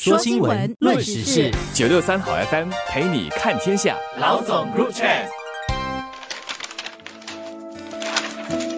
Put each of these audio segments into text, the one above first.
说新闻，论时事，九六三好 FM 陪你看天下。老总入场。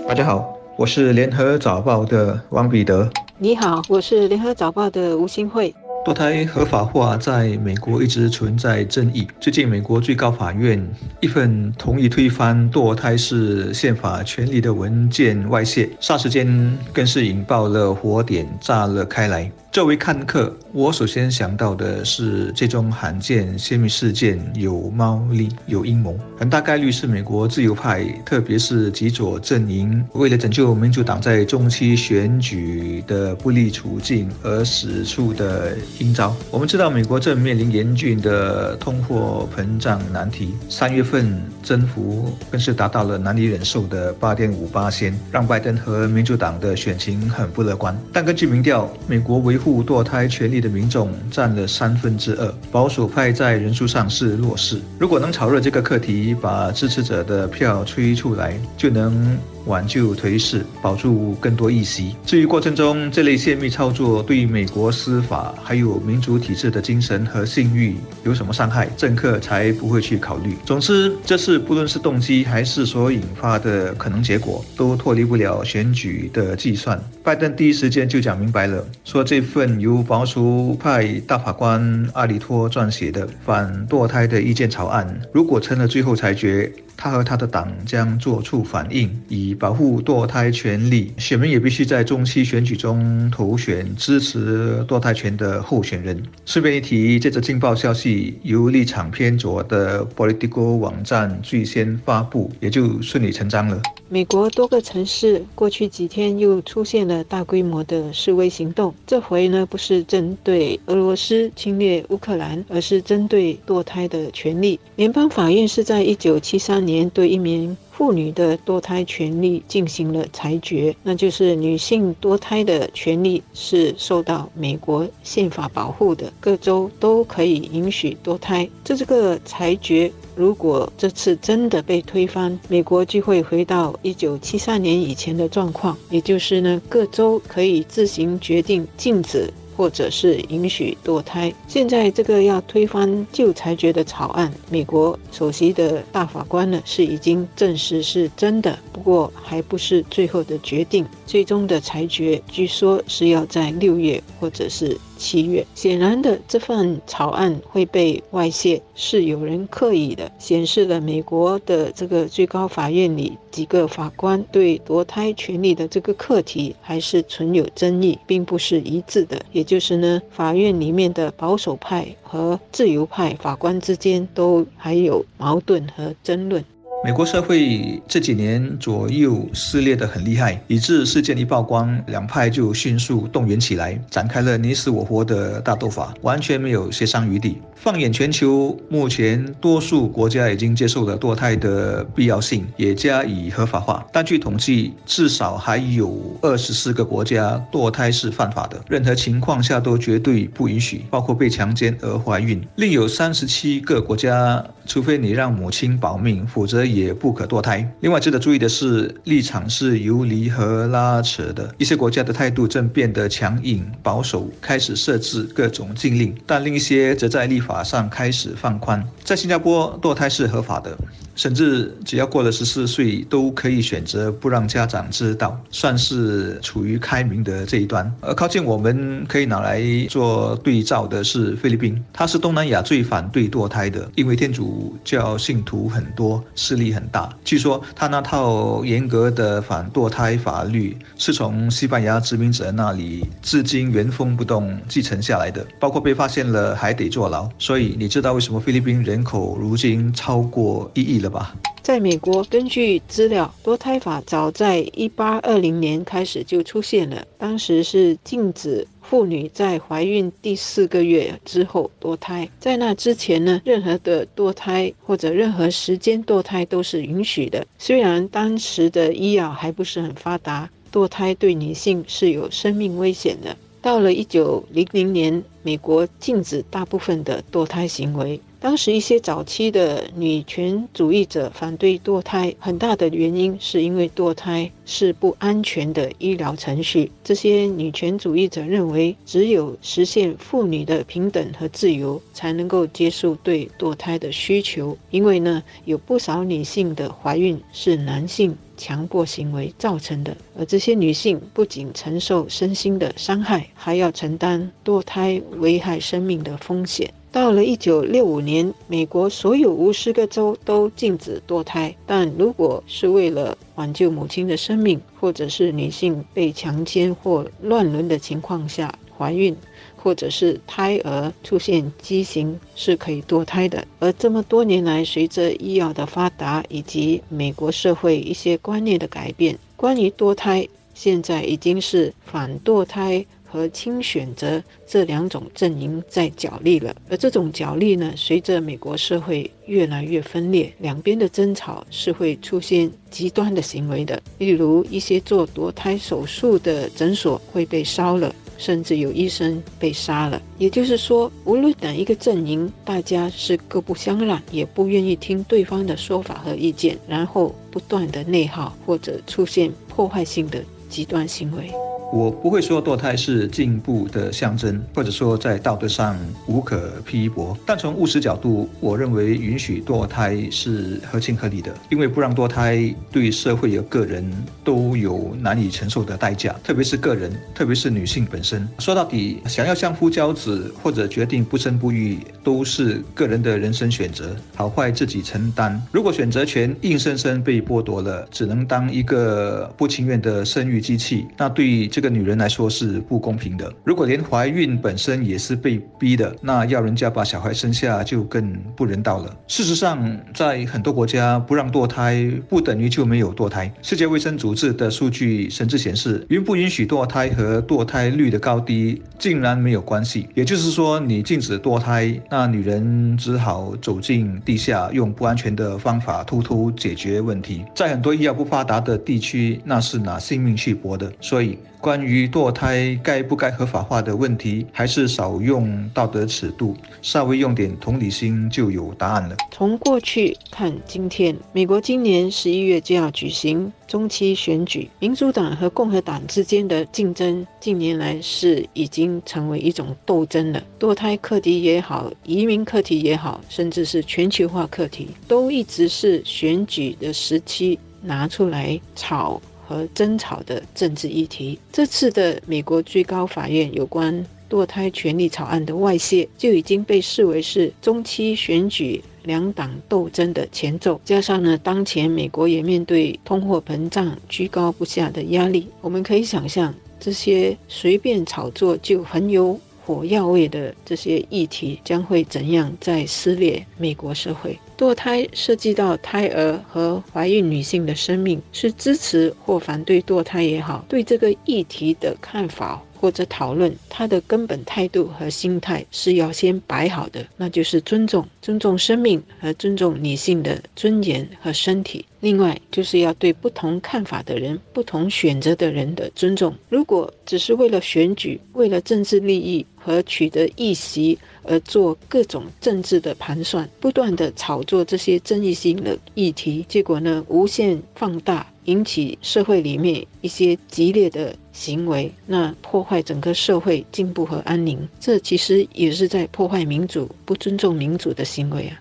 大家好，我是联合早报的王彼得。你好，我是联合早报的吴新慧。堕胎合法化在美国一直存在争议。最近，美国最高法院一份同意推翻堕胎是宪法权利的文件外泄，霎时间更是引爆了火点，炸了开来。作为看客，我首先想到的是这宗罕见泄密事件有猫腻、有阴谋，很大概率是美国自由派，特别是极左阵营，为了拯救民主党在中期选举的不利处境而使出的阴招。我们知道，美国正面临严峻的通货膨胀难题，三月份增幅更是达到了难以忍受的八点五八仙，让拜登和民主党的选情很不乐观。但根据民调，美国维护堕胎权利的民众占了三分之二，保守派在人数上是弱势。如果能炒热这个课题，把支持者的票吹出来，就能。挽救颓势，保住更多议席。至于过程中这类泄密操作对美国司法还有民主体制的精神和信誉有什么伤害，政客才不会去考虑。总之，这次不论是动机还是所引发的可能结果，都脱离不了选举的计算。拜登第一时间就讲明白了，说这份由保守派大法官阿里托撰写的反堕胎的意见草案，如果成了最后裁决。他和他的党将做出反应，以保护堕胎权利。选民也必须在中期选举中投选支持堕胎权的候选人。顺便一提，这则劲爆消息由立场偏左的 Politico 网站最先发布，也就顺理成章了。美国多个城市过去几天又出现了大规模的示威行动，这回呢不是针对俄罗斯侵略乌克兰，而是针对堕胎的权利。联邦法院是在一九七三。年对一名妇女的堕胎权利进行了裁决，那就是女性堕胎的权利是受到美国宪法保护的，各州都可以允许堕胎。这这个裁决，如果这次真的被推翻，美国就会回到一九七三年以前的状况，也就是呢，各州可以自行决定禁止。或者是允许堕胎。现在这个要推翻旧裁决的草案，美国首席的大法官呢是已经证实是真的，不过还不是最后的决定。最终的裁决据说是要在六月或者是。七月，显然的，这份草案会被外泄，是有人刻意的，显示了美国的这个最高法院里几个法官对堕胎权利的这个课题还是存有争议，并不是一致的。也就是呢，法院里面的保守派和自由派法官之间都还有矛盾和争论。美国社会这几年左右撕裂得很厉害，以致事件一曝光，两派就迅速动员起来，展开了你死我活的大斗法，完全没有协商余地。放眼全球，目前多数国家已经接受了堕胎的必要性，也加以合法化。但据统计，至少还有二十四个国家堕胎是犯法的，任何情况下都绝对不允许，包括被强奸而怀孕。另有三十七个国家，除非你让母亲保命，否则。也不可堕胎。另外值得注意的是，立场是游离和拉扯的。一些国家的态度正变得强硬保守，开始设置各种禁令；但另一些则在立法上开始放宽。在新加坡，堕胎是合法的。甚至只要过了十四岁，都可以选择不让家长知道，算是处于开明的这一端。而靠近我们可以拿来做对照的是菲律宾，它是东南亚最反对堕胎的，因为天主教信徒很多，势力很大。据说他那套严格的反堕胎法律是从西班牙殖民者那里至今原封不动继承下来的，包括被发现了还得坐牢。所以你知道为什么菲律宾人口如今超过一亿了？在美国，根据资料，堕胎法早在一八二零年开始就出现了。当时是禁止妇女在怀孕第四个月之后堕胎，在那之前呢，任何的堕胎或者任何时间堕胎都是允许的。虽然当时的医药还不是很发达，堕胎对女性是有生命危险的。到了一九零零年，美国禁止大部分的堕胎行为。当时一些早期的女权主义者反对堕胎，很大的原因是因为堕胎是不安全的医疗程序。这些女权主义者认为，只有实现妇女的平等和自由，才能够接受对堕胎的需求。因为呢，有不少女性的怀孕是男性强迫行为造成的，而这些女性不仅承受身心的伤害，还要承担堕胎危害生命的风险。到了一九六五年，美国所有五十个州都禁止堕胎。但如果是为了挽救母亲的生命，或者是女性被强奸或乱伦的情况下怀孕，或者是胎儿出现畸形，是可以堕胎的。而这么多年来，随着医药的发达以及美国社会一些观念的改变，关于堕胎现在已经是反堕胎。和亲选择这两种阵营在角力了，而这种角力呢，随着美国社会越来越分裂，两边的争吵是会出现极端的行为的。例如，一些做堕胎手术的诊所会被烧了，甚至有医生被杀了。也就是说，无论哪一个阵营，大家是各不相让，也不愿意听对方的说法和意见，然后不断的内耗或者出现破坏性的极端行为。我不会说堕胎是进步的象征，或者说在道德上无可批驳。但从务实角度，我认为允许堕胎是合情合理的，因为不让堕胎对社会和个人都有难以承受的代价，特别是个人，特别是女性本身。说到底，想要相夫教子或者决定不生不育，都是个人的人生选择，好坏自己承担。如果选择权硬生生被剥夺了，只能当一个不情愿的生育机器，那对这。这个女人来说是不公平的。如果连怀孕本身也是被逼的，那要人家把小孩生下就更不人道了。事实上，在很多国家，不让堕胎不等于就没有堕胎。世界卫生组织的数据甚至显示，允不允许堕胎和堕胎率的高低竟然没有关系。也就是说，你禁止堕胎，那女人只好走进地下，用不安全的方法偷偷解决问题。在很多医药不发达的地区，那是拿性命去搏的。所以。关于堕胎该不该合法化的问题，还是少用道德尺度，稍微用点同理心就有答案了。从过去看今天，美国今年十一月就要举行中期选举，民主党和共和党之间的竞争，近年来是已经成为一种斗争了。堕胎课题也好，移民课题也好，甚至是全球化课题，都一直是选举的时期拿出来炒。和争吵的政治议题。这次的美国最高法院有关堕胎权利草案的外泄，就已经被视为是中期选举两党斗争的前奏。加上呢，当前美国也面对通货膨胀居高不下的压力，我们可以想象，这些随便炒作就很有。火药味的这些议题将会怎样在撕裂美国社会？堕胎涉及到胎儿和怀孕女性的生命，是支持或反对堕胎也好，对这个议题的看法。或者讨论他的根本态度和心态是要先摆好的，那就是尊重、尊重生命和尊重女性的尊严和身体。另外，就是要对不同看法的人、不同选择的人的尊重。如果只是为了选举、为了政治利益和取得议席而做各种政治的盘算，不断的炒作这些争议性的议题，结果呢，无限放大。引起社会里面一些激烈的行为，那破坏整个社会进步和安宁，这其实也是在破坏民主、不尊重民主的行为啊。